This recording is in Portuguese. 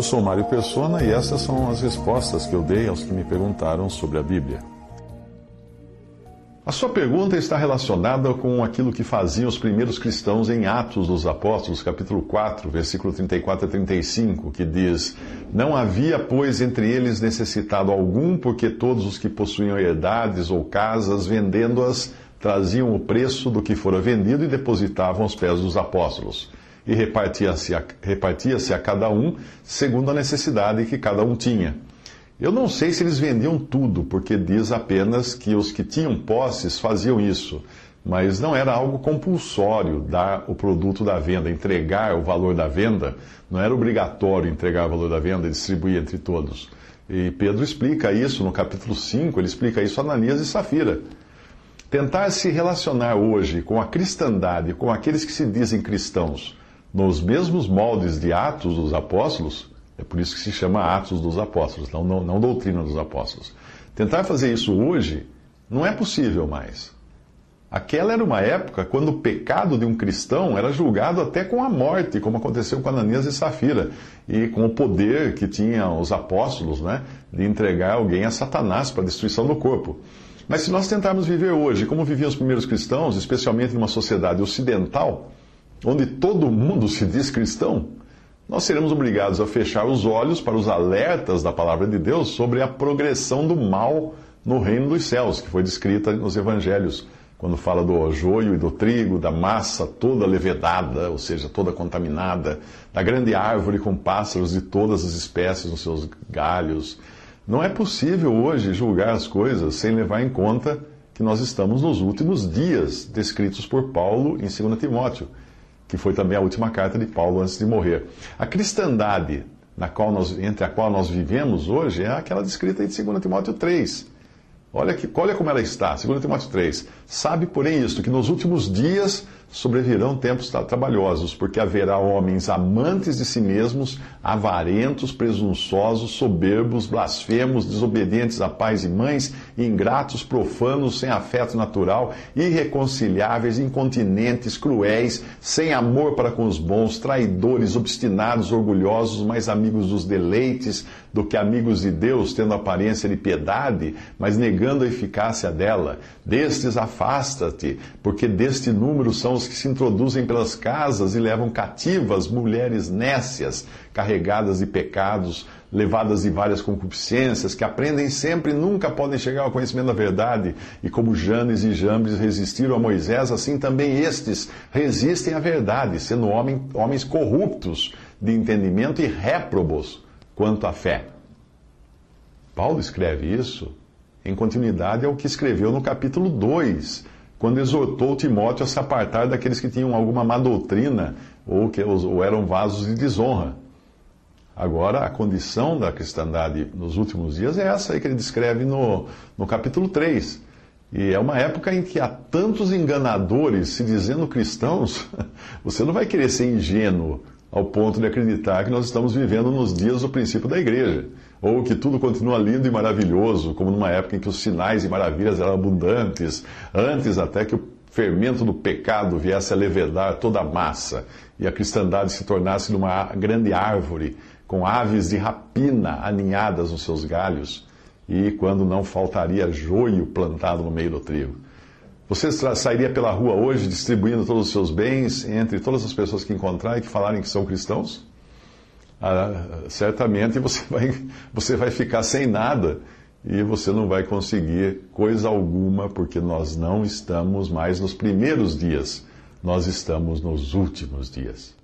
Eu sou Mário Persona e essas são as respostas que eu dei aos que me perguntaram sobre a Bíblia. A sua pergunta está relacionada com aquilo que faziam os primeiros cristãos em Atos dos Apóstolos, capítulo 4, versículo 34 a 35, que diz: Não havia, pois, entre eles necessitado algum, porque todos os que possuíam herdades ou casas, vendendo-as, traziam o preço do que fora vendido e depositavam aos pés dos apóstolos. E repartia-se a, repartia a cada um segundo a necessidade que cada um tinha. Eu não sei se eles vendiam tudo, porque diz apenas que os que tinham posses faziam isso, mas não era algo compulsório dar o produto da venda, entregar o valor da venda, não era obrigatório entregar o valor da venda e distribuir entre todos. E Pedro explica isso no capítulo 5, ele explica isso a Ananias e Safira. Tentar se relacionar hoje com a cristandade, com aqueles que se dizem cristãos, nos mesmos moldes de Atos dos Apóstolos, é por isso que se chama Atos dos Apóstolos, não, não, não doutrina dos apóstolos. Tentar fazer isso hoje não é possível mais. Aquela era uma época quando o pecado de um cristão era julgado até com a morte, como aconteceu com Ananias e Safira, e com o poder que tinham os apóstolos né, de entregar alguém a Satanás para a destruição do corpo. Mas se nós tentarmos viver hoje como viviam os primeiros cristãos, especialmente numa sociedade ocidental, onde todo mundo se diz cristão, nós seremos obrigados a fechar os olhos para os alertas da palavra de Deus sobre a progressão do mal no reino dos céus, que foi descrita nos evangelhos, quando fala do joio e do trigo, da massa toda levedada, ou seja, toda contaminada, da grande árvore com pássaros de todas as espécies nos seus galhos. Não é possível hoje julgar as coisas sem levar em conta que nós estamos nos últimos dias descritos por Paulo em 2 Timóteo que foi também a última carta de Paulo antes de morrer. A cristandade na qual nós, entre a qual nós vivemos hoje é aquela descrita em 2 Timóteo 3. Olha, que, olha como ela está, 2 Timóteo 3. Sabe, porém, isto, que nos últimos dias sobrevirão tempos trabalhosos, porque haverá homens amantes de si mesmos, avarentos, presunçosos, soberbos, blasfemos, desobedientes a pais e mães, ingratos, profanos, sem afeto natural, irreconciliáveis, incontinentes, cruéis, sem amor para com os bons, traidores, obstinados, orgulhosos, mais amigos dos deleites do que amigos de Deus, tendo aparência de piedade, mas negando a eficácia dela. Destes afasta-te, porque deste número são os que se introduzem pelas casas e levam cativas mulheres nécias, carregadas de pecados, levadas de várias concupiscências, que aprendem sempre e nunca podem chegar ao conhecimento da verdade. E como Janes e Jambres resistiram a Moisés, assim também estes resistem à verdade, sendo homem, homens corruptos de entendimento e réprobos quanto à fé. Paulo escreve isso em continuidade ao que escreveu no capítulo 2, quando exortou Timóteo a se apartar daqueles que tinham alguma má doutrina ou que ou eram vasos de desonra. Agora, a condição da cristandade nos últimos dias é essa aí que ele descreve no, no capítulo 3. E é uma época em que há tantos enganadores se dizendo cristãos, você não vai querer ser ingênuo ao ponto de acreditar que nós estamos vivendo nos dias do princípio da igreja, ou que tudo continua lindo e maravilhoso, como numa época em que os sinais e maravilhas eram abundantes, antes até que o fermento do pecado viesse a levedar toda a massa e a cristandade se tornasse numa grande árvore com aves de rapina aninhadas nos seus galhos, e quando não faltaria joio plantado no meio do trigo. Você sairia pela rua hoje distribuindo todos os seus bens entre todas as pessoas que encontrar e que falarem que são cristãos? ah, certamente você vai, você vai ficar sem nada e você não vai conseguir coisa alguma, porque nós não estamos mais nos primeiros dias, nós estamos nos últimos dias.